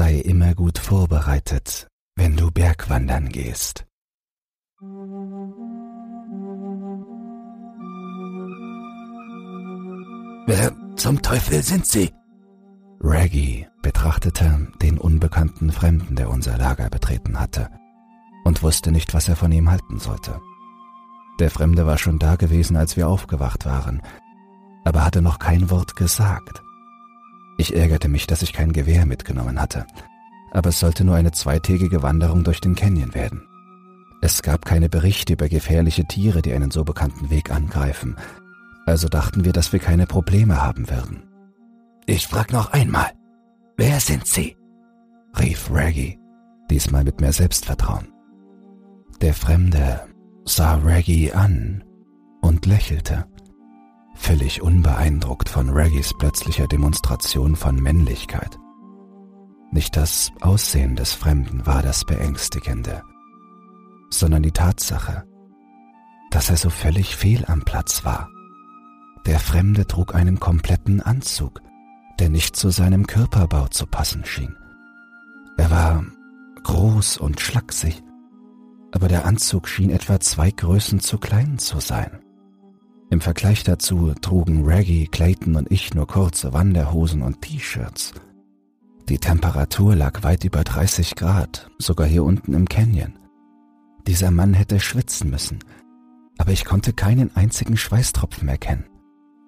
Sei immer gut vorbereitet, wenn du Bergwandern gehst. Wer zum Teufel sind Sie? Reggie betrachtete den unbekannten Fremden, der unser Lager betreten hatte, und wusste nicht, was er von ihm halten sollte. Der Fremde war schon da gewesen, als wir aufgewacht waren, aber hatte noch kein Wort gesagt. Ich ärgerte mich, dass ich kein Gewehr mitgenommen hatte, aber es sollte nur eine zweitägige Wanderung durch den Canyon werden. Es gab keine Berichte über gefährliche Tiere, die einen so bekannten Weg angreifen, also dachten wir, dass wir keine Probleme haben würden. Ich frag noch einmal, wer sind Sie? rief Reggie, diesmal mit mehr Selbstvertrauen. Der Fremde sah Reggie an und lächelte, völlig unbeeindruckt von Reggies plötzlicher Demonstration von Männlichkeit. Nicht das Aussehen des Fremden war das Beängstigende, sondern die Tatsache, dass er so völlig fehl am Platz war. Der Fremde trug einen kompletten Anzug, der nicht zu seinem Körperbau zu passen schien. Er war groß und schlaksig, aber der Anzug schien etwa zwei Größen zu klein zu sein. Im Vergleich dazu trugen Reggie, Clayton und ich nur kurze Wanderhosen und T-Shirts. Die Temperatur lag weit über 30 Grad, sogar hier unten im Canyon. Dieser Mann hätte schwitzen müssen, aber ich konnte keinen einzigen Schweißtropfen erkennen.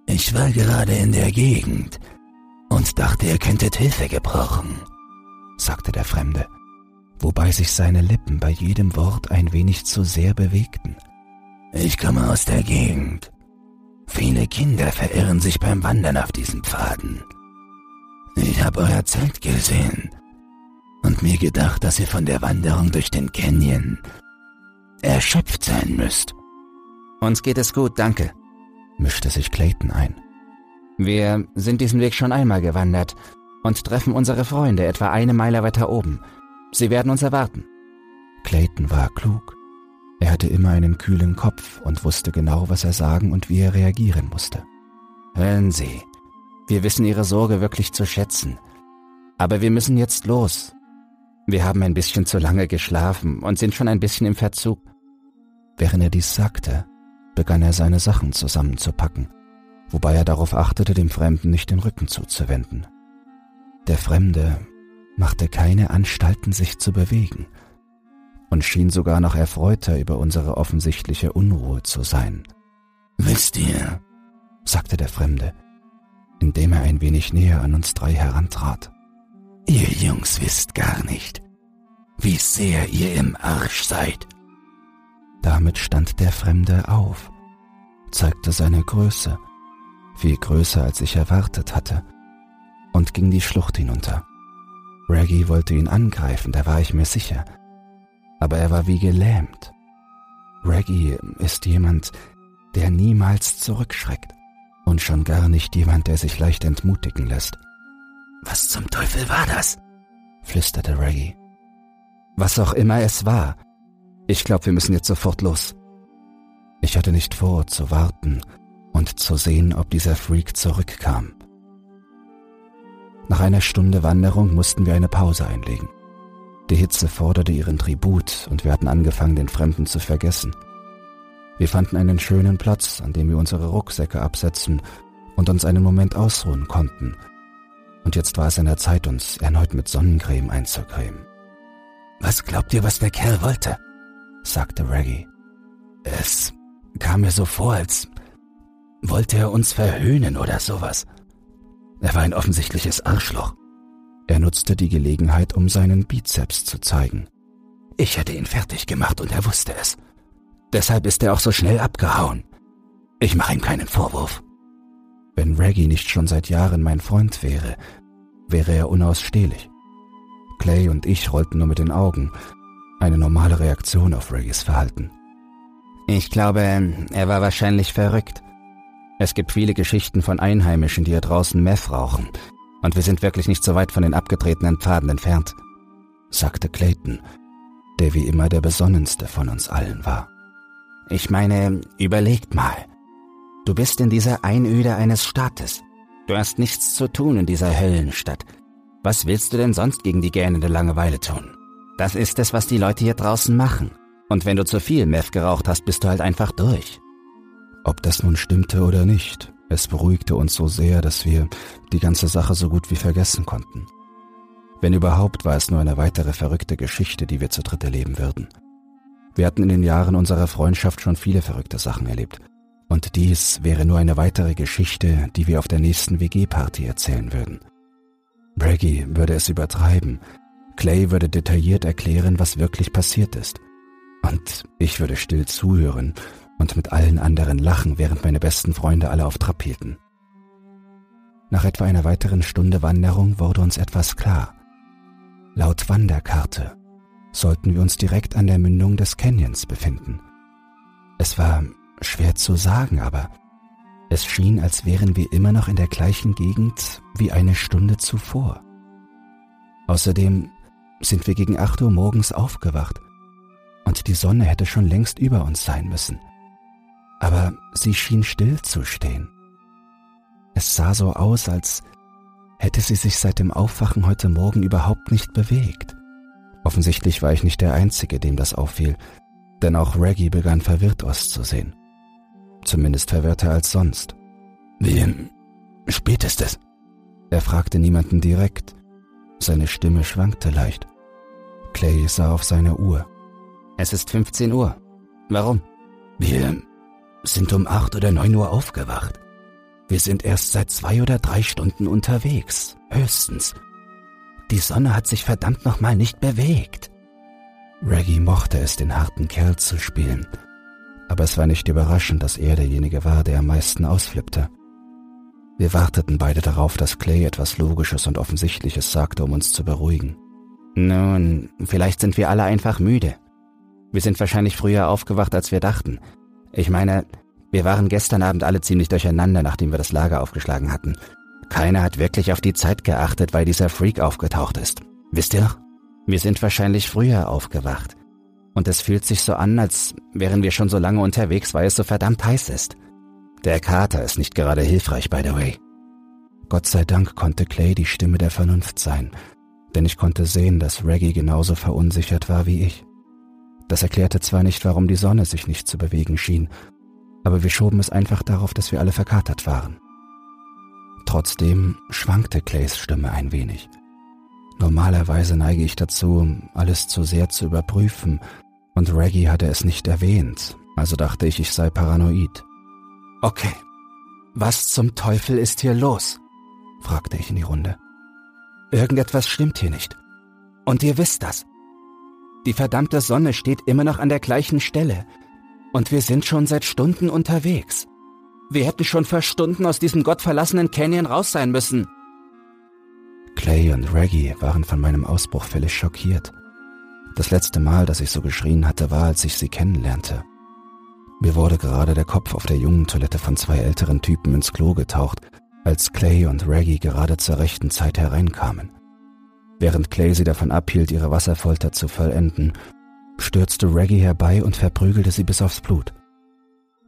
Ich war gerade in der Gegend und dachte, ihr könntet Hilfe gebrauchen, sagte der Fremde, wobei sich seine Lippen bei jedem Wort ein wenig zu sehr bewegten. Ich komme aus der Gegend. Viele Kinder verirren sich beim Wandern auf diesen Pfaden. Ich habe euer Zelt gesehen und mir gedacht, dass ihr von der Wanderung durch den Canyon erschöpft sein müsst. Uns geht es gut, danke, mischte sich Clayton ein. Wir sind diesen Weg schon einmal gewandert und treffen unsere Freunde etwa eine Meile weiter oben. Sie werden uns erwarten. Clayton war klug. Er hatte immer einen kühlen Kopf und wusste genau, was er sagen und wie er reagieren musste. Hören Sie, wir wissen Ihre Sorge wirklich zu schätzen. Aber wir müssen jetzt los. Wir haben ein bisschen zu lange geschlafen und sind schon ein bisschen im Verzug. Während er dies sagte, begann er seine Sachen zusammenzupacken, wobei er darauf achtete, dem Fremden nicht den Rücken zuzuwenden. Der Fremde machte keine Anstalten, sich zu bewegen und schien sogar noch erfreuter über unsere offensichtliche Unruhe zu sein. Wisst ihr, sagte der Fremde, indem er ein wenig näher an uns drei herantrat. Ihr Jungs wisst gar nicht, wie sehr ihr im Arsch seid. Damit stand der Fremde auf, zeigte seine Größe, viel größer als ich erwartet hatte, und ging die Schlucht hinunter. Reggie wollte ihn angreifen, da war ich mir sicher, aber er war wie gelähmt. Reggie ist jemand, der niemals zurückschreckt und schon gar nicht jemand, der sich leicht entmutigen lässt. Was zum Teufel war das? flüsterte Reggie. Was auch immer es war, ich glaube, wir müssen jetzt sofort los. Ich hatte nicht vor, zu warten und zu sehen, ob dieser Freak zurückkam. Nach einer Stunde Wanderung mussten wir eine Pause einlegen. Die Hitze forderte ihren Tribut und wir hatten angefangen, den Fremden zu vergessen. Wir fanden einen schönen Platz, an dem wir unsere Rucksäcke absetzen und uns einen Moment ausruhen konnten. Und jetzt war es an der Zeit, uns erneut mit Sonnencreme einzucremen. Was glaubt ihr, was der Kerl wollte? sagte Reggie. Es kam mir so vor, als wollte er uns verhöhnen oder sowas. Er war ein offensichtliches Arschloch. Er nutzte die Gelegenheit, um seinen Bizeps zu zeigen. Ich hätte ihn fertig gemacht und er wusste es. Deshalb ist er auch so schnell abgehauen. Ich mache ihm keinen Vorwurf. Wenn Reggie nicht schon seit Jahren mein Freund wäre, wäre er unausstehlich. Clay und ich rollten nur mit den Augen, eine normale Reaktion auf Reggies Verhalten. Ich glaube, er war wahrscheinlich verrückt. Es gibt viele Geschichten von Einheimischen, die hier draußen Meth rauchen. Und wir sind wirklich nicht so weit von den abgetretenen Pfaden entfernt, sagte Clayton, der wie immer der besonnenste von uns allen war. Ich meine, überlegt mal. Du bist in dieser Einöde eines Staates. Du hast nichts zu tun in dieser Höllenstadt. Was willst du denn sonst gegen die gähnende Langeweile tun? Das ist es, was die Leute hier draußen machen. Und wenn du zu viel Meth geraucht hast, bist du halt einfach durch. Ob das nun stimmte oder nicht, es beruhigte uns so sehr, dass wir die ganze Sache so gut wie vergessen konnten. Wenn überhaupt, war es nur eine weitere verrückte Geschichte, die wir zu dritt erleben würden. Wir hatten in den Jahren unserer Freundschaft schon viele verrückte Sachen erlebt. Und dies wäre nur eine weitere Geschichte, die wir auf der nächsten WG-Party erzählen würden. Braggy würde es übertreiben, Clay würde detailliert erklären, was wirklich passiert ist. Und ich würde still zuhören und mit allen anderen lachen, während meine besten Freunde alle auf Trab hielten. Nach etwa einer weiteren Stunde Wanderung wurde uns etwas klar. Laut Wanderkarte sollten wir uns direkt an der Mündung des Canyons befinden. Es war schwer zu sagen, aber es schien, als wären wir immer noch in der gleichen Gegend wie eine Stunde zuvor. Außerdem sind wir gegen acht Uhr morgens aufgewacht und die Sonne hätte schon längst über uns sein müssen. Aber sie schien still zu stehen. Es sah so aus, als hätte sie sich seit dem Aufwachen heute Morgen überhaupt nicht bewegt. Offensichtlich war ich nicht der Einzige, dem das auffiel, denn auch Reggie begann verwirrt auszusehen. Zumindest verwirrter als sonst. Wie spät ist es? Er fragte niemanden direkt. Seine Stimme schwankte leicht. Clay sah auf seine Uhr. Es ist 15 Uhr. Warum? Wir sind um acht oder neun Uhr aufgewacht. Wir sind erst seit zwei oder drei Stunden unterwegs, höchstens. Die Sonne hat sich verdammt nochmal nicht bewegt. Reggie mochte es, den harten Kerl zu spielen, aber es war nicht überraschend, dass er derjenige war, der am meisten ausflippte. Wir warteten beide darauf, dass Clay etwas Logisches und Offensichtliches sagte, um uns zu beruhigen. Nun, vielleicht sind wir alle einfach müde. Wir sind wahrscheinlich früher aufgewacht, als wir dachten. Ich meine, wir waren gestern Abend alle ziemlich durcheinander, nachdem wir das Lager aufgeschlagen hatten. Keiner hat wirklich auf die Zeit geachtet, weil dieser Freak aufgetaucht ist. Wisst ihr noch? Wir sind wahrscheinlich früher aufgewacht. Und es fühlt sich so an, als wären wir schon so lange unterwegs, weil es so verdammt heiß ist. Der Kater ist nicht gerade hilfreich, by the way. Gott sei Dank konnte Clay die Stimme der Vernunft sein, denn ich konnte sehen, dass Reggie genauso verunsichert war wie ich. Das erklärte zwar nicht, warum die Sonne sich nicht zu bewegen schien, aber wir schoben es einfach darauf, dass wir alle verkatert waren. Trotzdem schwankte Clays Stimme ein wenig. Normalerweise neige ich dazu, alles zu sehr zu überprüfen, und Reggie hatte es nicht erwähnt, also dachte ich, ich sei paranoid. Okay, was zum Teufel ist hier los? fragte ich in die Runde. Irgendetwas stimmt hier nicht. Und ihr wisst das. Die verdammte Sonne steht immer noch an der gleichen Stelle. Und wir sind schon seit Stunden unterwegs. Wir hätten schon vor Stunden aus diesem gottverlassenen Canyon raus sein müssen. Clay und Reggie waren von meinem Ausbruch völlig schockiert. Das letzte Mal, dass ich so geschrien hatte, war, als ich sie kennenlernte. Mir wurde gerade der Kopf auf der jungen Toilette von zwei älteren Typen ins Klo getaucht, als Clay und Reggie gerade zur rechten Zeit hereinkamen. Während Clay sie davon abhielt, ihre Wasserfolter zu vollenden, stürzte Reggie herbei und verprügelte sie bis aufs Blut.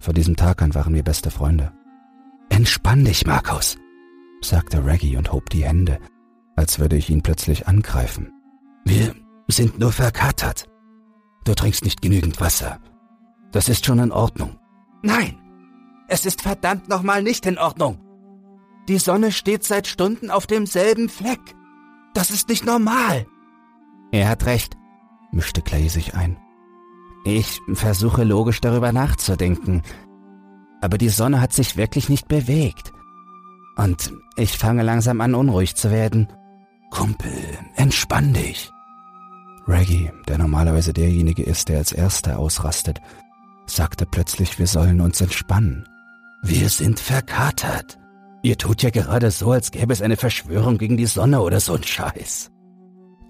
Von diesem Tag an waren wir beste Freunde. Entspann dich, Markus, sagte Reggie und hob die Hände, als würde ich ihn plötzlich angreifen. Wir sind nur verkatert. Du trinkst nicht genügend Wasser. Das ist schon in Ordnung. Nein, es ist verdammt nochmal nicht in Ordnung. Die Sonne steht seit Stunden auf demselben Fleck. Das ist nicht normal. Er hat recht, mischte Clay sich ein. Ich versuche logisch darüber nachzudenken, aber die Sonne hat sich wirklich nicht bewegt. Und ich fange langsam an, unruhig zu werden. Kumpel, entspann dich. Reggie, der normalerweise derjenige ist, der als Erster ausrastet, sagte plötzlich, wir sollen uns entspannen. Wir sind verkatert. Ihr tut ja gerade so, als gäbe es eine Verschwörung gegen die Sonne oder so ein Scheiß.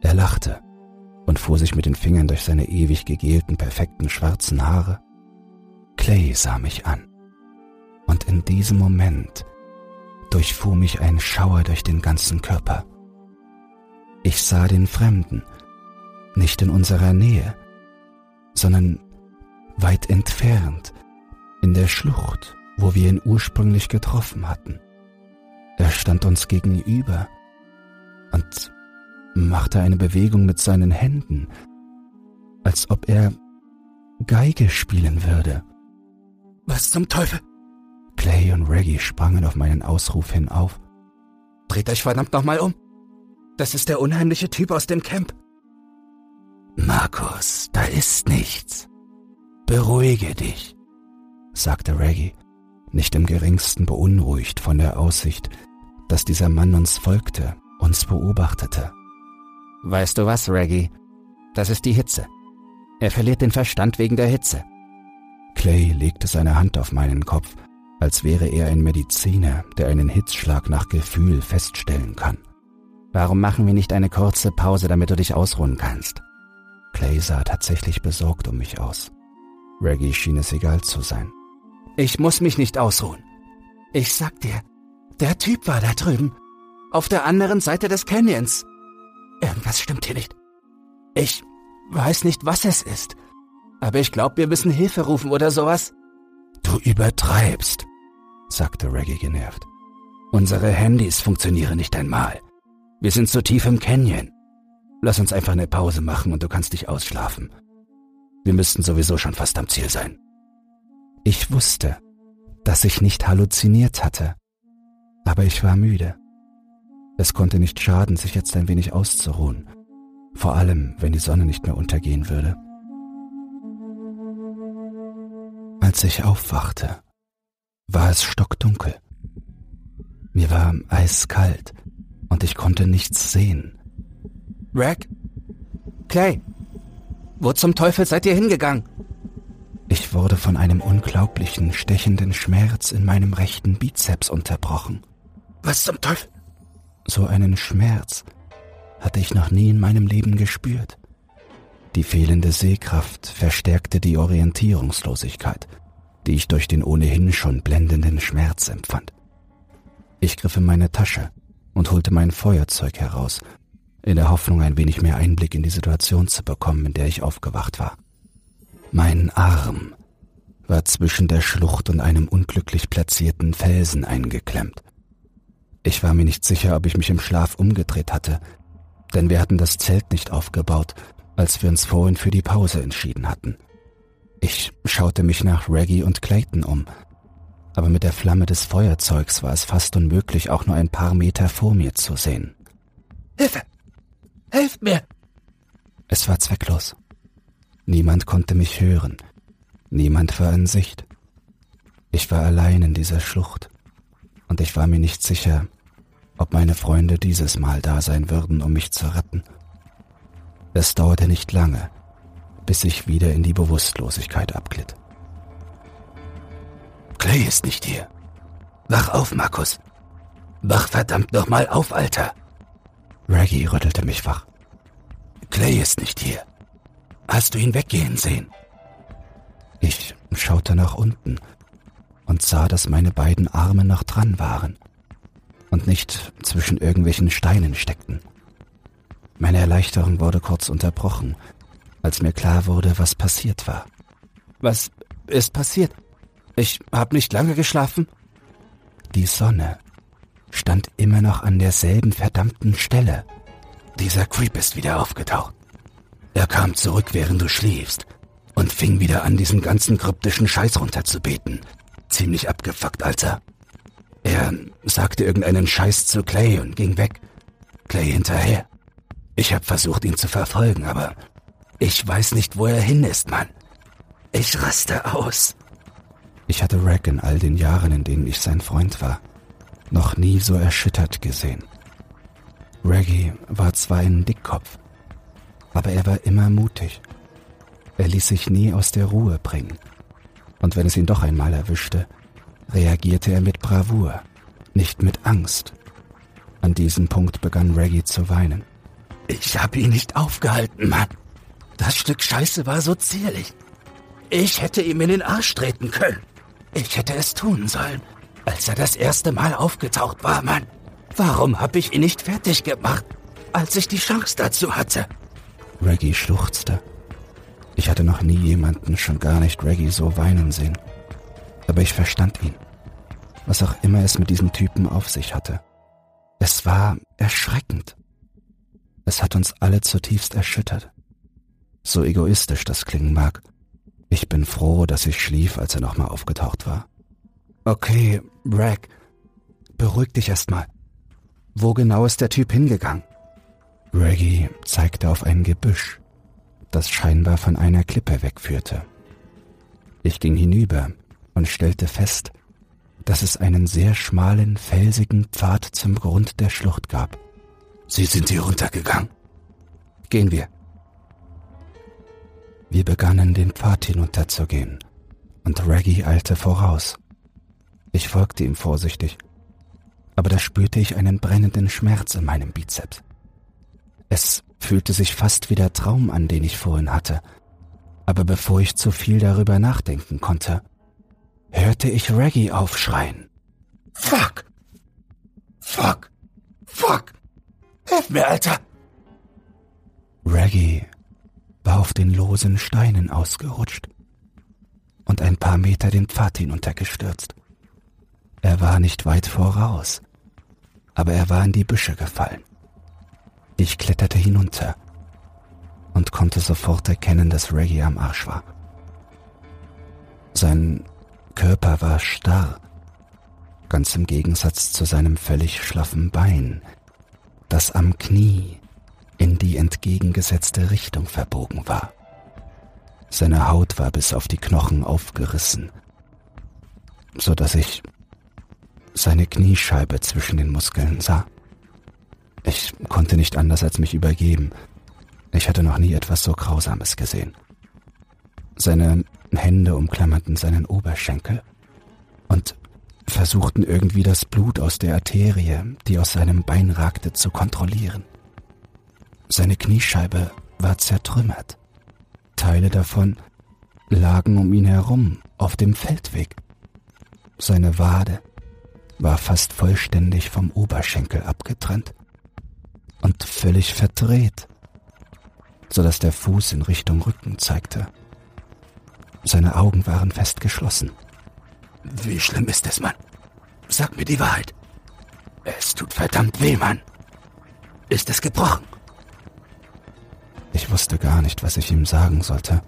Er lachte und fuhr sich mit den Fingern durch seine ewig gegelten, perfekten schwarzen Haare. Clay sah mich an. Und in diesem Moment durchfuhr mich ein Schauer durch den ganzen Körper. Ich sah den Fremden, nicht in unserer Nähe, sondern weit entfernt, in der Schlucht, wo wir ihn ursprünglich getroffen hatten. Er stand uns gegenüber und machte eine Bewegung mit seinen Händen, als ob er Geige spielen würde. Was zum Teufel? Clay und Reggie sprangen auf meinen Ausruf hin auf. Dreht euch verdammt nochmal um. Das ist der unheimliche Typ aus dem Camp. Markus, da ist nichts. Beruhige dich, sagte Reggie, nicht im geringsten beunruhigt von der Aussicht, dass dieser Mann uns folgte, uns beobachtete. Weißt du was, Reggie? Das ist die Hitze. Er verliert den Verstand wegen der Hitze. Clay legte seine Hand auf meinen Kopf, als wäre er ein Mediziner, der einen Hitzschlag nach Gefühl feststellen kann. Warum machen wir nicht eine kurze Pause, damit du dich ausruhen kannst? Clay sah tatsächlich besorgt um mich aus. Reggie schien es egal zu sein. Ich muss mich nicht ausruhen. Ich sag dir, der Typ war da drüben, auf der anderen Seite des Canyons. Irgendwas stimmt hier nicht. Ich weiß nicht, was es ist, aber ich glaube, wir müssen Hilfe rufen oder sowas. Du übertreibst, sagte Reggie genervt. Unsere Handys funktionieren nicht einmal. Wir sind so tief im Canyon. Lass uns einfach eine Pause machen und du kannst dich ausschlafen. Wir müssten sowieso schon fast am Ziel sein. Ich wusste, dass ich nicht halluziniert hatte, aber ich war müde. Es konnte nicht schaden, sich jetzt ein wenig auszuruhen, vor allem wenn die Sonne nicht mehr untergehen würde. Als ich aufwachte, war es stockdunkel. Mir war eiskalt und ich konnte nichts sehen. Rag? Clay? Wo zum Teufel seid ihr hingegangen? Ich wurde von einem unglaublichen, stechenden Schmerz in meinem rechten Bizeps unterbrochen. Was zum Teufel? So einen Schmerz hatte ich noch nie in meinem Leben gespürt. Die fehlende Sehkraft verstärkte die Orientierungslosigkeit, die ich durch den ohnehin schon blendenden Schmerz empfand. Ich griff in meine Tasche und holte mein Feuerzeug heraus, in der Hoffnung, ein wenig mehr Einblick in die Situation zu bekommen, in der ich aufgewacht war. Mein Arm war zwischen der Schlucht und einem unglücklich platzierten Felsen eingeklemmt. Ich war mir nicht sicher, ob ich mich im Schlaf umgedreht hatte, denn wir hatten das Zelt nicht aufgebaut als wir uns vorhin für die Pause entschieden hatten. Ich schaute mich nach Reggie und Clayton um, aber mit der Flamme des Feuerzeugs war es fast unmöglich, auch nur ein paar Meter vor mir zu sehen. Hilfe! Helft mir! Es war zwecklos. Niemand konnte mich hören. Niemand war in Sicht. Ich war allein in dieser Schlucht und ich war mir nicht sicher, ob meine Freunde dieses Mal da sein würden, um mich zu retten. Es dauerte nicht lange, bis ich wieder in die Bewusstlosigkeit abglitt. Clay ist nicht hier. Wach auf, Markus. Wach verdammt nochmal auf, Alter. Reggie rüttelte mich wach. Clay ist nicht hier. Hast du ihn weggehen sehen? Ich schaute nach unten und sah, dass meine beiden Arme noch dran waren und nicht zwischen irgendwelchen Steinen steckten. Meine Erleichterung wurde kurz unterbrochen, als mir klar wurde, was passiert war. Was ist passiert? Ich hab nicht lange geschlafen. Die Sonne stand immer noch an derselben verdammten Stelle. Dieser Creep ist wieder aufgetaucht. Er kam zurück, während du schliefst, und fing wieder an, diesen ganzen kryptischen Scheiß runterzubeten. Ziemlich abgefuckt, Alter. Er sagte irgendeinen Scheiß zu Clay und ging weg. Clay hinterher. Ich habe versucht, ihn zu verfolgen, aber ich weiß nicht, wo er hin ist, Mann. Ich raste aus. Ich hatte Rack in all den Jahren, in denen ich sein Freund war, noch nie so erschüttert gesehen. Reggie war zwar ein Dickkopf, aber er war immer mutig. Er ließ sich nie aus der Ruhe bringen. Und wenn es ihn doch einmal erwischte, reagierte er mit Bravour, nicht mit Angst. An diesem Punkt begann Reggie zu weinen. Ich hab ihn nicht aufgehalten, Mann. Das Stück Scheiße war so zierlich. Ich hätte ihm in den Arsch treten können. Ich hätte es tun sollen, als er das erste Mal aufgetaucht war, Mann. Warum hab ich ihn nicht fertig gemacht, als ich die Chance dazu hatte? Reggie schluchzte. Ich hatte noch nie jemanden, schon gar nicht Reggie, so weinen sehen. Aber ich verstand ihn. Was auch immer es mit diesem Typen auf sich hatte. Es war erschreckend. Es hat uns alle zutiefst erschüttert. So egoistisch das klingen mag. Ich bin froh, dass ich schlief, als er nochmal aufgetaucht war. Okay, Rag, beruhig dich erstmal. Wo genau ist der Typ hingegangen? Reggie zeigte auf ein Gebüsch, das scheinbar von einer Klippe wegführte. Ich ging hinüber und stellte fest, dass es einen sehr schmalen, felsigen Pfad zum Grund der Schlucht gab. Sie sind hier runtergegangen. Gehen wir. Wir begannen den Pfad hinunterzugehen, und Reggie eilte voraus. Ich folgte ihm vorsichtig, aber da spürte ich einen brennenden Schmerz in meinem Bizeps. Es fühlte sich fast wie der Traum an, den ich vorhin hatte, aber bevor ich zu viel darüber nachdenken konnte, hörte ich Reggie aufschreien. Fuck! Fuck! Fuck! Hilf mir, Alter! Reggie war auf den losen Steinen ausgerutscht und ein paar Meter den Pfad hinuntergestürzt. Er war nicht weit voraus, aber er war in die Büsche gefallen. Ich kletterte hinunter und konnte sofort erkennen, dass Reggie am Arsch war. Sein Körper war starr, ganz im Gegensatz zu seinem völlig schlaffen Bein, das am Knie in die entgegengesetzte Richtung verbogen war. Seine Haut war bis auf die Knochen aufgerissen, so dass ich seine Kniescheibe zwischen den Muskeln sah. Ich konnte nicht anders als mich übergeben. Ich hatte noch nie etwas so Grausames gesehen. Seine Hände umklammerten seinen Oberschenkel und versuchten irgendwie das Blut aus der Arterie, die aus seinem Bein ragte, zu kontrollieren. Seine Kniescheibe war zertrümmert. Teile davon lagen um ihn herum auf dem Feldweg. Seine Wade war fast vollständig vom Oberschenkel abgetrennt und völlig verdreht, so dass der Fuß in Richtung Rücken zeigte. Seine Augen waren fest geschlossen. Wie schlimm ist es, Mann? Sag mir die Wahrheit. Es tut verdammt weh, Mann. Ist es gebrochen? Ich wusste gar nicht, was ich ihm sagen sollte.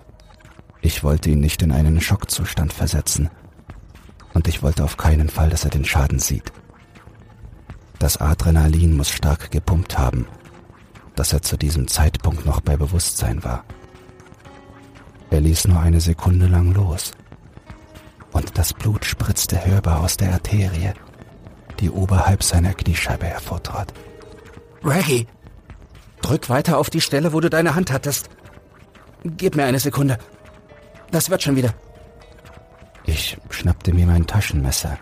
Ich wollte ihn nicht in einen Schockzustand versetzen. Und ich wollte auf keinen Fall, dass er den Schaden sieht. Das Adrenalin muss stark gepumpt haben, dass er zu diesem Zeitpunkt noch bei Bewusstsein war. Er ließ nur eine Sekunde lang los. Und das Blut spritzte hörbar aus der Arterie, die oberhalb seiner Kniescheibe hervortrat. Reggie, drück weiter auf die Stelle, wo du deine Hand hattest. Gib mir eine Sekunde. Das wird schon wieder. Ich schnappte mir mein Taschenmesser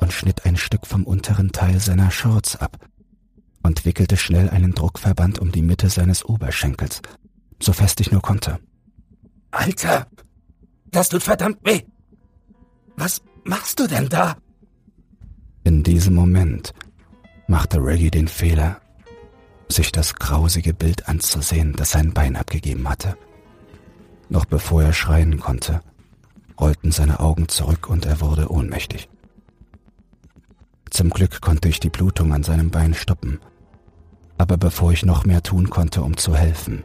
und schnitt ein Stück vom unteren Teil seiner Shorts ab und wickelte schnell einen Druckverband um die Mitte seines Oberschenkels, so fest ich nur konnte. Alter, das tut verdammt weh. Was machst du denn da? In diesem Moment machte Reggie den Fehler, sich das grausige Bild anzusehen, das sein Bein abgegeben hatte. Noch bevor er schreien konnte, rollten seine Augen zurück und er wurde ohnmächtig. Zum Glück konnte ich die Blutung an seinem Bein stoppen, aber bevor ich noch mehr tun konnte, um zu helfen,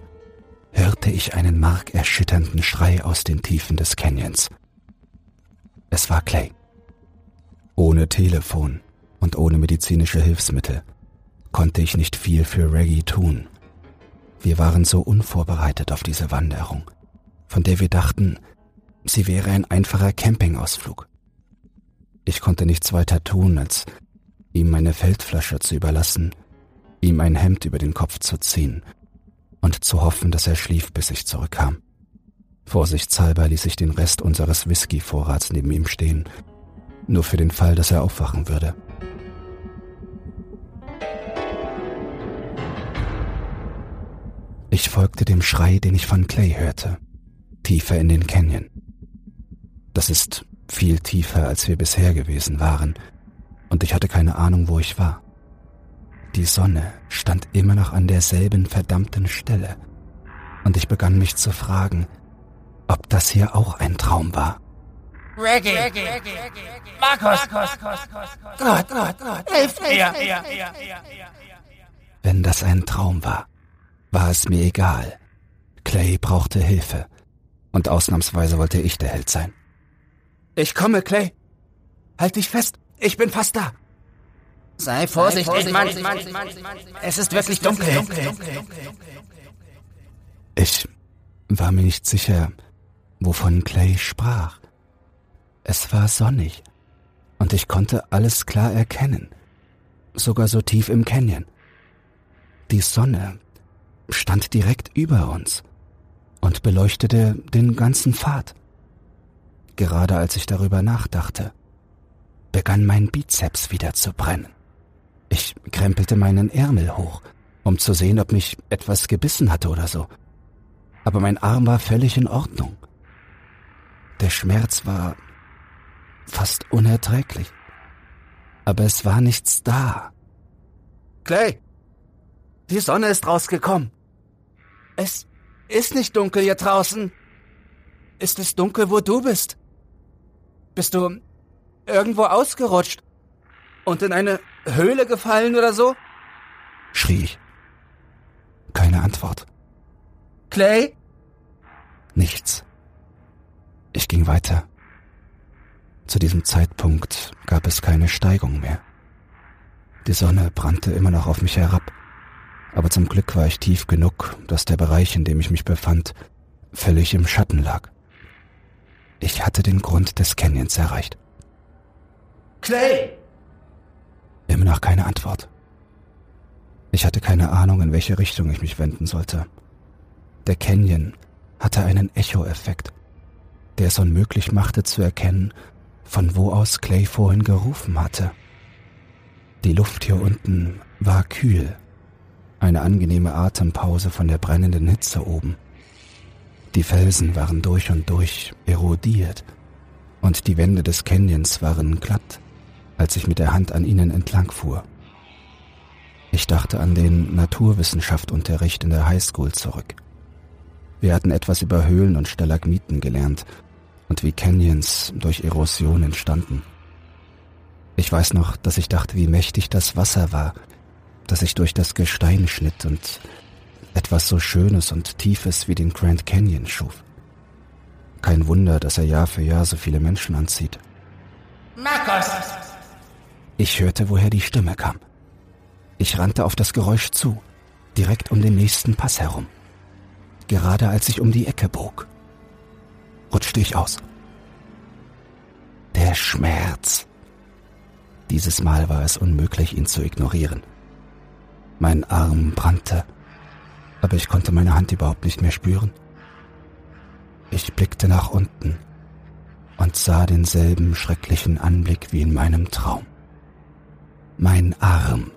hörte ich einen markerschütternden Schrei aus den Tiefen des Canyons. Es war Clay. Ohne Telefon und ohne medizinische Hilfsmittel konnte ich nicht viel für Reggie tun. Wir waren so unvorbereitet auf diese Wanderung, von der wir dachten, sie wäre ein einfacher Campingausflug. Ich konnte nichts weiter tun, als ihm meine Feldflasche zu überlassen, ihm ein Hemd über den Kopf zu ziehen und zu hoffen, dass er schlief, bis ich zurückkam. Vorsichtshalber ließ ich den Rest unseres Whisky-Vorrats neben ihm stehen, nur für den Fall, dass er aufwachen würde. Ich folgte dem Schrei, den ich von Clay hörte, tiefer in den Canyon. Das ist viel tiefer, als wir bisher gewesen waren, und ich hatte keine Ahnung, wo ich war. Die Sonne stand immer noch an derselben verdammten Stelle. Und ich begann mich zu fragen, ob das hier auch ein Traum war. Reggae. Reggae. Markus. Gott, Gott, Gott. Hilf mir. Wenn das ein Traum war, war es mir egal. Clay brauchte Hilfe. Und ausnahmsweise wollte ich der Held sein. Ich komme, Clay. Halt dich fest. Ich bin fast da. Sei vorsichtig, Mann. Es ist wirklich dunkel. Ich war mir nicht sicher, wovon Clay sprach. Es war sonnig und ich konnte alles klar erkennen, sogar so tief im Canyon. Die Sonne stand direkt über uns und beleuchtete den ganzen Pfad. Gerade als ich darüber nachdachte, begann mein Bizeps wieder zu brennen. Ich krempelte meinen Ärmel hoch, um zu sehen, ob mich etwas gebissen hatte oder so. Aber mein Arm war völlig in Ordnung. Der Schmerz war fast unerträglich. Aber es war nichts da. Clay, die Sonne ist rausgekommen. Es ist nicht dunkel hier draußen. Ist es dunkel, wo du bist? Bist du irgendwo ausgerutscht und in eine Höhle gefallen oder so? schrie ich. Keine Antwort. Clay? Nichts. Ich ging weiter. Zu diesem Zeitpunkt gab es keine Steigung mehr. Die Sonne brannte immer noch auf mich herab, aber zum Glück war ich tief genug, dass der Bereich, in dem ich mich befand, völlig im Schatten lag. Ich hatte den Grund des Canyons erreicht. Clay! Immer noch keine Antwort. Ich hatte keine Ahnung, in welche Richtung ich mich wenden sollte. Der Canyon hatte einen Echo-Effekt, der es unmöglich machte zu erkennen, von wo aus Clay vorhin gerufen hatte. Die Luft hier unten war kühl, eine angenehme Atempause von der brennenden Hitze oben. Die Felsen waren durch und durch erodiert und die Wände des Canyons waren glatt, als ich mit der Hand an ihnen entlang fuhr. Ich dachte an den Naturwissenschaftsunterricht in der Highschool zurück. Wir hatten etwas über Höhlen und Stalagmiten gelernt und wie Canyons durch Erosion entstanden. Ich weiß noch, dass ich dachte, wie mächtig das Wasser war, das sich durch das Gestein schnitt und etwas so Schönes und Tiefes wie den Grand Canyon schuf. Kein Wunder, dass er Jahr für Jahr so viele Menschen anzieht. Markus! Ich hörte, woher die Stimme kam. Ich rannte auf das Geräusch zu, direkt um den nächsten Pass herum. Gerade als ich um die Ecke bog, rutschte ich aus. Der Schmerz. Dieses Mal war es unmöglich, ihn zu ignorieren. Mein Arm brannte, aber ich konnte meine Hand überhaupt nicht mehr spüren. Ich blickte nach unten und sah denselben schrecklichen Anblick wie in meinem Traum. Mein Arm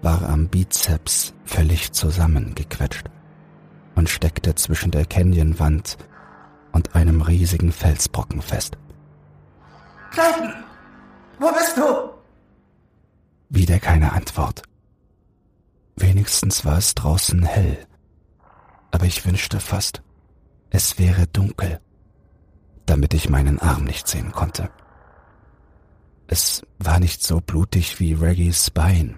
war am Bizeps völlig zusammengequetscht und steckte zwischen der Canyonwand und einem riesigen Felsbrocken fest. Clayton! Wo bist du? Wieder keine Antwort. Wenigstens war es draußen hell, aber ich wünschte fast, es wäre dunkel, damit ich meinen Arm nicht sehen konnte. Es war nicht so blutig wie Reggies Bein,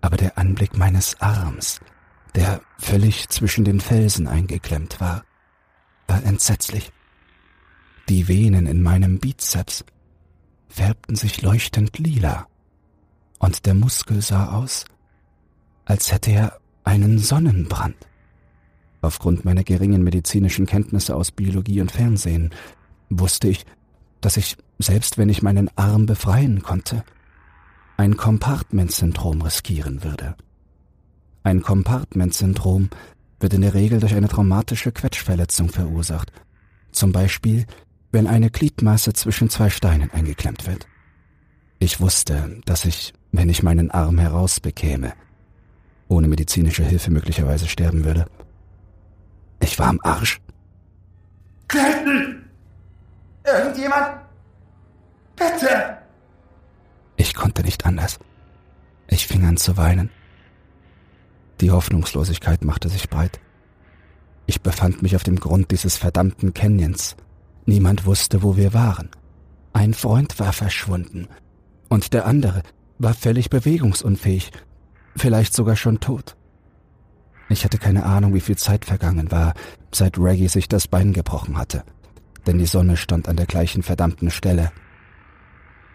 aber der Anblick meines Arms, der völlig zwischen den Felsen eingeklemmt war, war entsetzlich. Die Venen in meinem Bizeps färbten sich leuchtend lila, und der Muskel sah aus, als hätte er einen Sonnenbrand. Aufgrund meiner geringen medizinischen Kenntnisse aus Biologie und Fernsehen wusste ich, dass ich, selbst wenn ich meinen Arm befreien konnte, ein Compartment-Syndrom riskieren würde. Ein Compartment-Syndrom wird in der Regel durch eine traumatische Quetschverletzung verursacht, zum Beispiel wenn eine Gliedmaße zwischen zwei Steinen eingeklemmt wird. Ich wusste, dass ich, wenn ich meinen Arm herausbekäme, ohne medizinische Hilfe möglicherweise sterben würde. Ich war am Arsch. Clayton! Irgendjemand? Bitte! Ich konnte nicht anders. Ich fing an zu weinen. Die Hoffnungslosigkeit machte sich breit. Ich befand mich auf dem Grund dieses verdammten Canyons. Niemand wusste, wo wir waren. Ein Freund war verschwunden und der andere war völlig bewegungsunfähig. Vielleicht sogar schon tot. Ich hatte keine Ahnung, wie viel Zeit vergangen war, seit Reggie sich das Bein gebrochen hatte, denn die Sonne stand an der gleichen verdammten Stelle.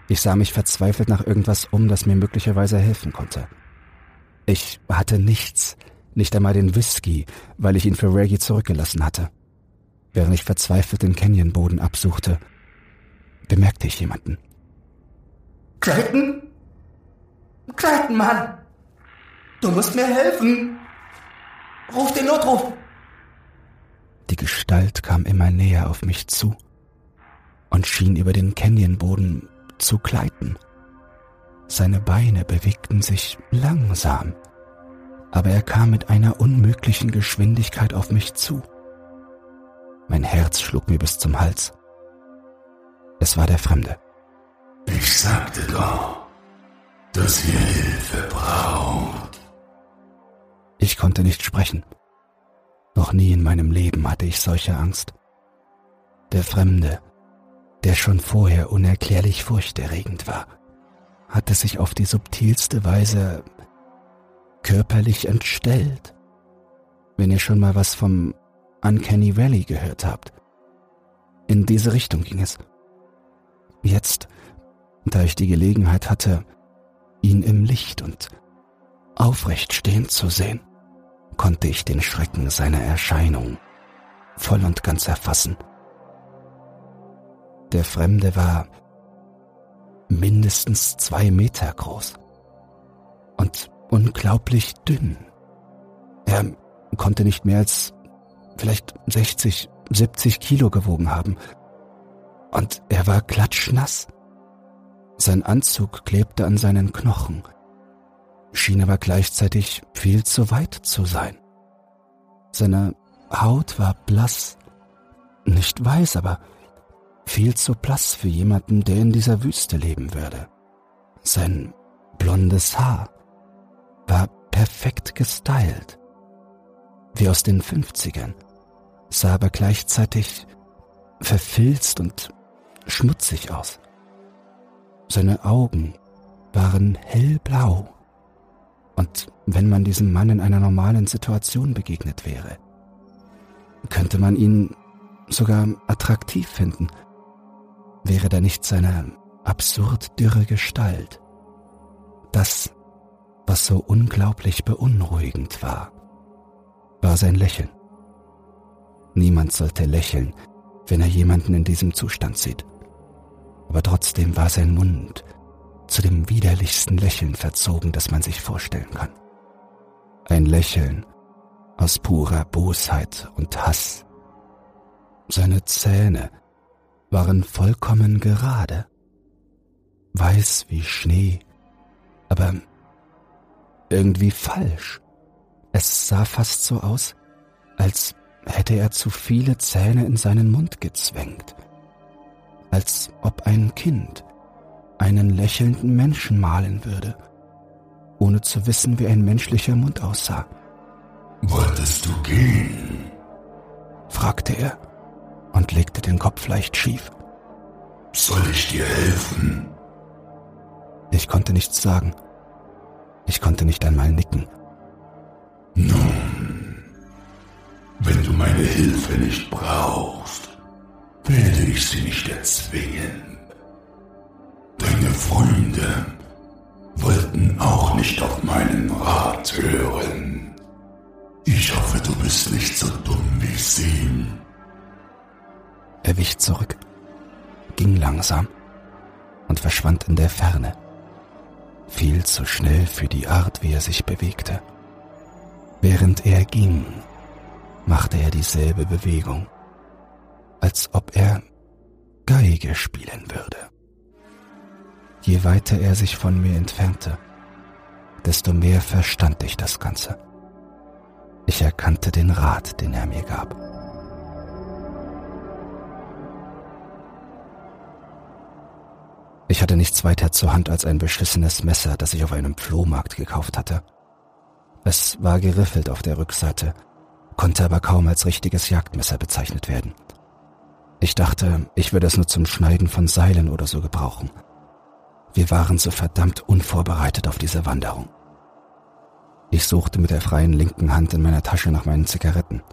Ich sah mich verzweifelt nach irgendwas um, das mir möglicherweise helfen konnte. Ich hatte nichts, nicht einmal den Whisky, weil ich ihn für Reggie zurückgelassen hatte. Während ich verzweifelt den Canyonboden absuchte, bemerkte ich jemanden. Clayton? Clayton, Mann! Du musst mir helfen! Ruf den Notruf! Die Gestalt kam immer näher auf mich zu und schien über den Canyonboden zu gleiten. Seine Beine bewegten sich langsam, aber er kam mit einer unmöglichen Geschwindigkeit auf mich zu. Mein Herz schlug mir bis zum Hals. Es war der Fremde. Ich sagte doch, dass ihr Hilfe braucht. Ich konnte nicht sprechen. Noch nie in meinem Leben hatte ich solche Angst. Der Fremde, der schon vorher unerklärlich furchterregend war, hatte sich auf die subtilste Weise körperlich entstellt. Wenn ihr schon mal was vom Uncanny Valley gehört habt. In diese Richtung ging es. Jetzt, da ich die Gelegenheit hatte, ihn im Licht und aufrecht stehend zu sehen, konnte ich den Schrecken seiner Erscheinung voll und ganz erfassen. Der Fremde war mindestens zwei Meter groß und unglaublich dünn. Er konnte nicht mehr als vielleicht 60, 70 Kilo gewogen haben. Und er war klatschnass. Sein Anzug klebte an seinen Knochen, schien aber gleichzeitig viel zu weit zu sein. Seine Haut war blass, nicht weiß, aber viel zu blass für jemanden, der in dieser Wüste leben würde. Sein blondes Haar war perfekt gestylt, wie aus den 50ern, sah aber gleichzeitig verfilzt und schmutzig aus. Seine Augen waren hellblau, und wenn man diesem Mann in einer normalen Situation begegnet wäre, könnte man ihn sogar attraktiv finden, wäre da nicht seine absurd dürre Gestalt, das, was so unglaublich beunruhigend war war sein Lächeln. Niemand sollte lächeln, wenn er jemanden in diesem Zustand sieht. Aber trotzdem war sein Mund zu dem widerlichsten Lächeln verzogen, das man sich vorstellen kann. Ein Lächeln aus purer Bosheit und Hass. Seine Zähne waren vollkommen gerade, weiß wie Schnee, aber irgendwie falsch. Es sah fast so aus, als hätte er zu viele Zähne in seinen Mund gezwängt, als ob ein Kind einen lächelnden Menschen malen würde, ohne zu wissen, wie ein menschlicher Mund aussah. Wolltest du gehen? fragte er und legte den Kopf leicht schief. Soll ich dir helfen? Ich konnte nichts sagen. Ich konnte nicht einmal nicken. Nun, wenn du meine Hilfe nicht brauchst, werde ich sie nicht erzwingen. Deine Freunde wollten auch nicht auf meinen Rat hören. Ich hoffe, du bist nicht so dumm wie sie. Er wich zurück, ging langsam und verschwand in der Ferne. Viel zu schnell für die Art, wie er sich bewegte. Während er ging, machte er dieselbe Bewegung, als ob er Geige spielen würde. Je weiter er sich von mir entfernte, desto mehr verstand ich das Ganze. Ich erkannte den Rat, den er mir gab. Ich hatte nichts weiter zur Hand als ein beschissenes Messer, das ich auf einem Flohmarkt gekauft hatte. Es war geriffelt auf der Rückseite, konnte aber kaum als richtiges Jagdmesser bezeichnet werden. Ich dachte, ich würde es nur zum Schneiden von Seilen oder so gebrauchen. Wir waren so verdammt unvorbereitet auf diese Wanderung. Ich suchte mit der freien linken Hand in meiner Tasche nach meinen Zigaretten.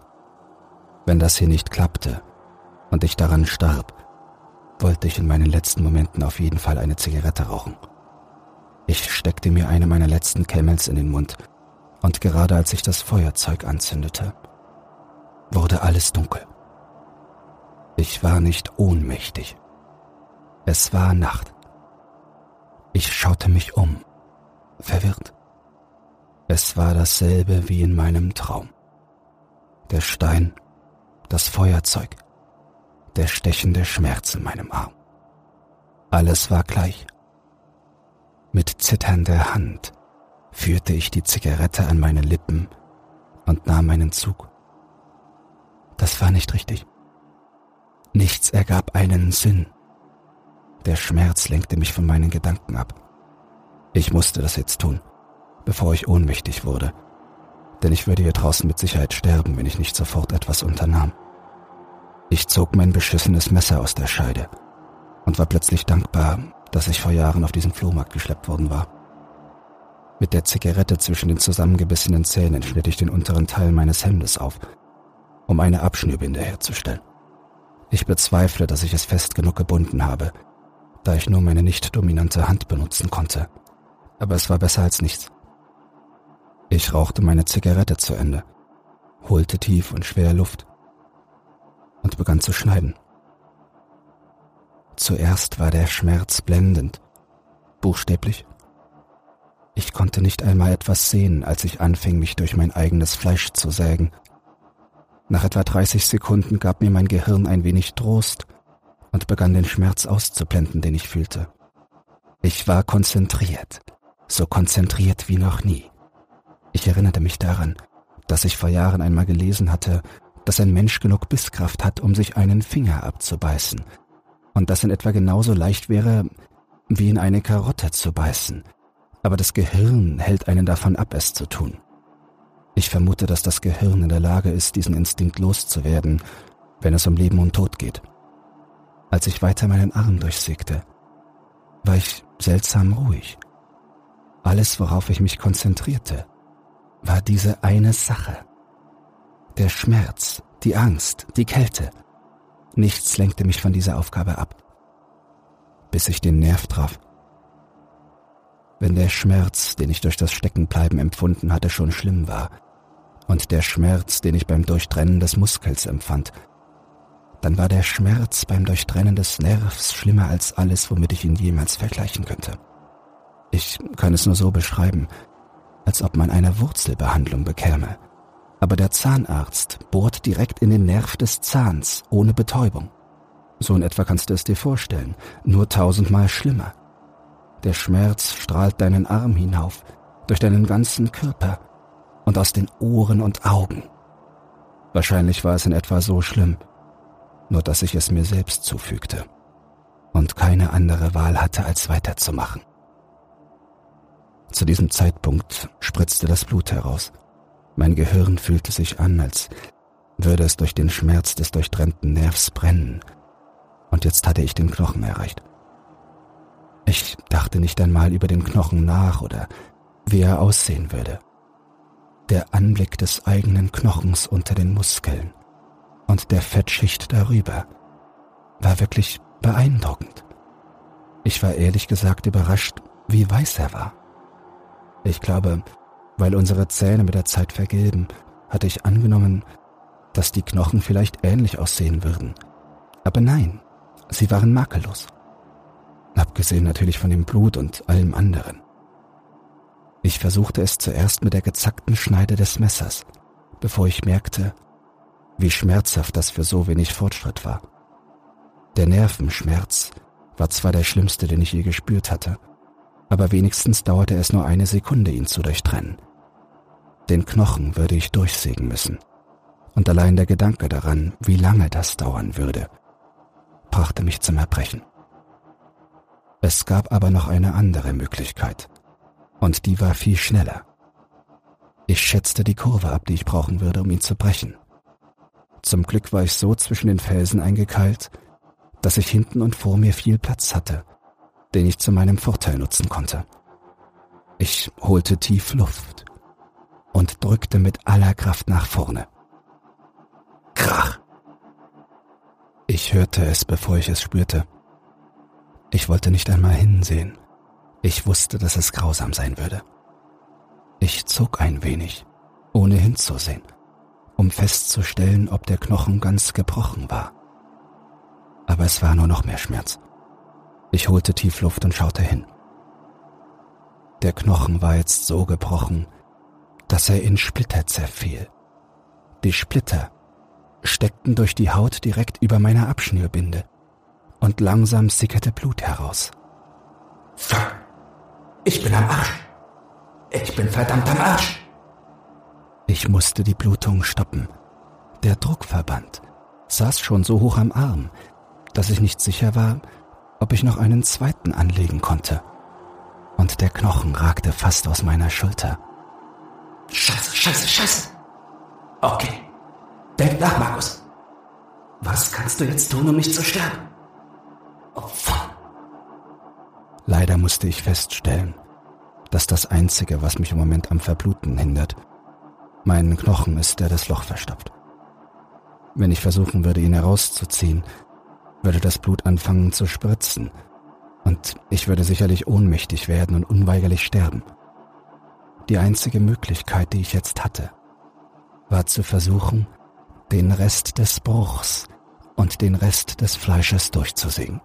Wenn das hier nicht klappte und ich daran starb, wollte ich in meinen letzten Momenten auf jeden Fall eine Zigarette rauchen. Ich steckte mir eine meiner letzten Camels in den Mund und gerade als ich das Feuerzeug anzündete, wurde alles dunkel. Ich war nicht ohnmächtig. Es war Nacht. Ich schaute mich um, verwirrt. Es war dasselbe wie in meinem Traum. Der Stein, das Feuerzeug, der stechende Schmerz in meinem Arm. Alles war gleich. Mit zitternder Hand führte ich die Zigarette an meine Lippen und nahm meinen Zug. Das war nicht richtig. Nichts ergab einen Sinn. Der Schmerz lenkte mich von meinen Gedanken ab. Ich musste das jetzt tun, bevor ich ohnmächtig wurde, denn ich würde hier draußen mit Sicherheit sterben, wenn ich nicht sofort etwas unternahm. Ich zog mein beschissenes Messer aus der Scheide und war plötzlich dankbar, dass ich vor Jahren auf diesen Flohmarkt geschleppt worden war. Mit der Zigarette zwischen den zusammengebissenen Zähnen schnitt ich den unteren Teil meines Hemdes auf, um eine Abschnürbinde herzustellen. Ich bezweifle, dass ich es fest genug gebunden habe, da ich nur meine nicht dominante Hand benutzen konnte. Aber es war besser als nichts. Ich rauchte meine Zigarette zu Ende, holte tief und schwer Luft und begann zu schneiden. Zuerst war der Schmerz blendend, buchstäblich. Ich konnte nicht einmal etwas sehen, als ich anfing, mich durch mein eigenes Fleisch zu sägen. Nach etwa 30 Sekunden gab mir mein Gehirn ein wenig Trost und begann den Schmerz auszublenden, den ich fühlte. Ich war konzentriert, so konzentriert wie noch nie. Ich erinnerte mich daran, dass ich vor Jahren einmal gelesen hatte, dass ein Mensch genug Bisskraft hat, um sich einen Finger abzubeißen, und das in etwa genauso leicht wäre, wie in eine Karotte zu beißen, aber das Gehirn hält einen davon ab, es zu tun. Ich vermute, dass das Gehirn in der Lage ist, diesen Instinkt loszuwerden, wenn es um Leben und Tod geht. Als ich weiter meinen Arm durchsägte, war ich seltsam ruhig. Alles, worauf ich mich konzentrierte, war diese eine Sache. Der Schmerz, die Angst, die Kälte. Nichts lenkte mich von dieser Aufgabe ab, bis ich den Nerv traf. Wenn der Schmerz, den ich durch das Steckenbleiben empfunden hatte, schon schlimm war, und der Schmerz, den ich beim Durchtrennen des Muskels empfand, dann war der Schmerz beim Durchtrennen des Nervs schlimmer als alles, womit ich ihn jemals vergleichen könnte. Ich kann es nur so beschreiben, als ob man eine Wurzelbehandlung bekäme. Aber der Zahnarzt bohrt direkt in den Nerv des Zahns, ohne Betäubung. So in etwa kannst du es dir vorstellen, nur tausendmal schlimmer. Der Schmerz strahlt deinen Arm hinauf, durch deinen ganzen Körper und aus den Ohren und Augen. Wahrscheinlich war es in etwa so schlimm, nur dass ich es mir selbst zufügte und keine andere Wahl hatte, als weiterzumachen. Zu diesem Zeitpunkt spritzte das Blut heraus. Mein Gehirn fühlte sich an, als würde es durch den Schmerz des durchtrennten Nervs brennen. Und jetzt hatte ich den Knochen erreicht. Ich dachte nicht einmal über den Knochen nach oder wie er aussehen würde. Der Anblick des eigenen Knochens unter den Muskeln und der Fettschicht darüber war wirklich beeindruckend. Ich war ehrlich gesagt überrascht, wie weiß er war. Ich glaube, weil unsere Zähne mit der Zeit vergilben, hatte ich angenommen, dass die Knochen vielleicht ähnlich aussehen würden. Aber nein, sie waren makellos. Abgesehen natürlich von dem Blut und allem anderen. Ich versuchte es zuerst mit der gezackten Schneide des Messers, bevor ich merkte, wie schmerzhaft das für so wenig Fortschritt war. Der Nervenschmerz war zwar der schlimmste, den ich je gespürt hatte, aber wenigstens dauerte es nur eine Sekunde, ihn zu durchtrennen. Den Knochen würde ich durchsägen müssen. Und allein der Gedanke daran, wie lange das dauern würde, brachte mich zum Erbrechen. Es gab aber noch eine andere Möglichkeit, und die war viel schneller. Ich schätzte die Kurve ab, die ich brauchen würde, um ihn zu brechen. Zum Glück war ich so zwischen den Felsen eingekeilt, dass ich hinten und vor mir viel Platz hatte den ich zu meinem Vorteil nutzen konnte. Ich holte tief Luft und drückte mit aller Kraft nach vorne. Krach! Ich hörte es, bevor ich es spürte. Ich wollte nicht einmal hinsehen. Ich wusste, dass es grausam sein würde. Ich zog ein wenig, ohne hinzusehen, um festzustellen, ob der Knochen ganz gebrochen war. Aber es war nur noch mehr Schmerz. Ich holte tief Luft und schaute hin. Der Knochen war jetzt so gebrochen, dass er in Splitter zerfiel. Die Splitter steckten durch die Haut direkt über meiner Abschnürbinde und langsam sickerte Blut heraus. Fuck. Ich bin am Arsch. Ich bin verdammt am Arsch. Ich musste die Blutung stoppen. Der Druckverband saß schon so hoch am Arm, dass ich nicht sicher war, ob ich noch einen zweiten anlegen konnte. Und der Knochen ragte fast aus meiner Schulter. Scheiße, scheiße, scheiße. Okay. Denk nach, Markus. Was kannst du jetzt tun, um nicht zu sterben? Oh, fuck. Leider musste ich feststellen, dass das Einzige, was mich im Moment am Verbluten hindert, mein Knochen ist, der das Loch verstopft. Wenn ich versuchen würde, ihn herauszuziehen, würde das Blut anfangen zu spritzen und ich würde sicherlich ohnmächtig werden und unweigerlich sterben. Die einzige Möglichkeit, die ich jetzt hatte, war zu versuchen, den Rest des Bruchs und den Rest des Fleisches durchzusägen.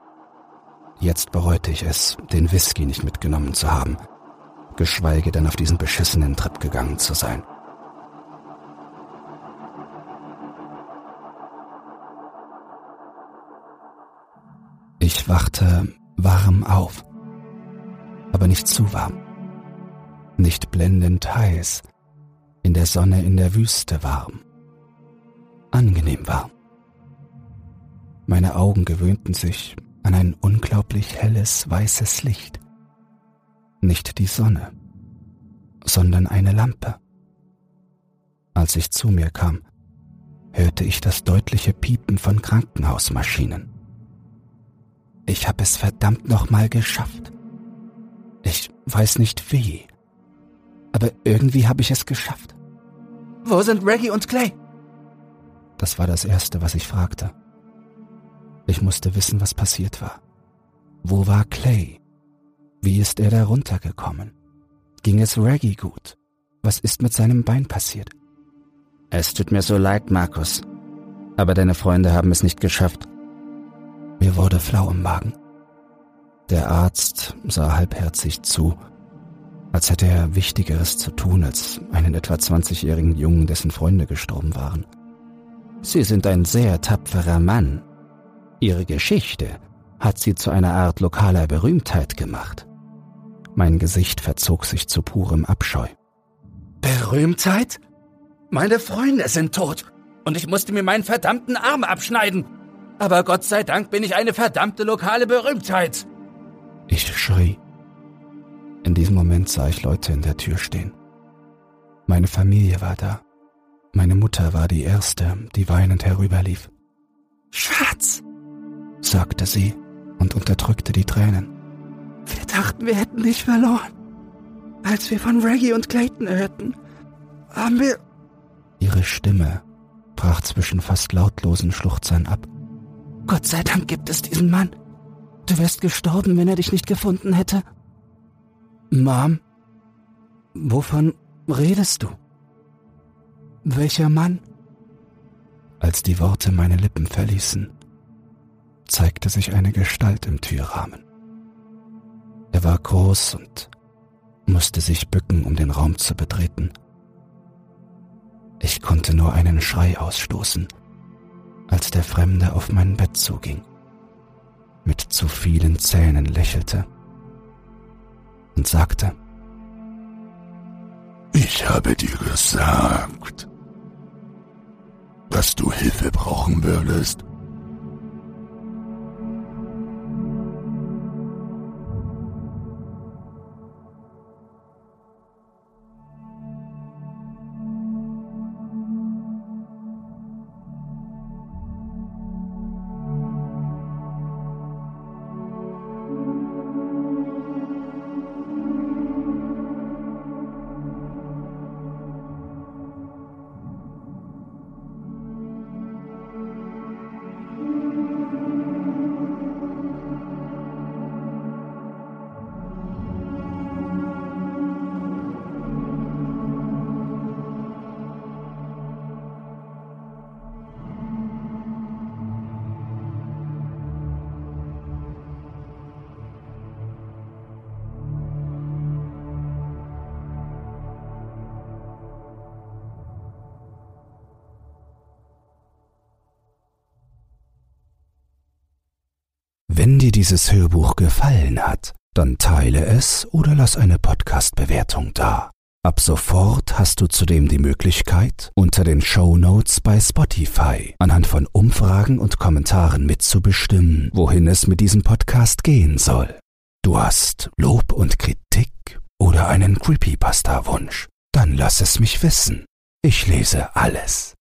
Jetzt bereute ich es, den Whisky nicht mitgenommen zu haben, geschweige denn auf diesen beschissenen Trip gegangen zu sein. Ich wachte warm auf, aber nicht zu warm nicht blendend heiß, in der Sonne in der Wüste warm, angenehm warm. Meine Augen gewöhnten sich an ein unglaublich helles, weißes Licht. Nicht die Sonne, sondern eine Lampe. Als ich zu mir kam, hörte ich das deutliche Piepen von Krankenhausmaschinen. Ich habe es verdammt nochmal geschafft. Ich weiß nicht wie, aber irgendwie habe ich es geschafft. Wo sind Reggie und Clay? Das war das Erste, was ich fragte. Ich musste wissen, was passiert war. Wo war Clay? Wie ist er da runtergekommen? Ging es Reggie gut? Was ist mit seinem Bein passiert? Es tut mir so leid, Markus. Aber deine Freunde haben es nicht geschafft. Mir wurde flau im Magen. Der Arzt sah halbherzig zu als hätte er Wichtigeres zu tun, als einen etwa 20-jährigen Jungen, dessen Freunde gestorben waren. Sie sind ein sehr tapferer Mann. Ihre Geschichte hat Sie zu einer Art lokaler Berühmtheit gemacht. Mein Gesicht verzog sich zu purem Abscheu. Berühmtheit? Meine Freunde sind tot und ich musste mir meinen verdammten Arm abschneiden. Aber Gott sei Dank bin ich eine verdammte lokale Berühmtheit. Ich schrie. In diesem Moment sah ich Leute in der Tür stehen. Meine Familie war da. Meine Mutter war die Erste, die weinend herüberlief. Schatz, sagte sie und unterdrückte die Tränen. Wir dachten, wir hätten dich verloren. Als wir von Reggie und Clayton hörten, haben wir... Ihre Stimme brach zwischen fast lautlosen Schluchzern ab. Gott sei Dank gibt es diesen Mann. Du wärst gestorben, wenn er dich nicht gefunden hätte. Mom, wovon redest du? Welcher Mann? Als die Worte meine Lippen verließen, zeigte sich eine Gestalt im Türrahmen. Er war groß und musste sich bücken, um den Raum zu betreten. Ich konnte nur einen Schrei ausstoßen, als der Fremde auf mein Bett zuging, mit zu vielen Zähnen lächelte und sagte, Ich habe dir gesagt, dass du Hilfe brauchen würdest. Wenn dir dieses Hörbuch gefallen hat, dann teile es oder lass eine Podcast-Bewertung da. Ab sofort hast du zudem die Möglichkeit, unter den Show Notes bei Spotify anhand von Umfragen und Kommentaren mitzubestimmen, wohin es mit diesem Podcast gehen soll. Du hast Lob und Kritik oder einen Creepypasta-Wunsch? Dann lass es mich wissen. Ich lese alles.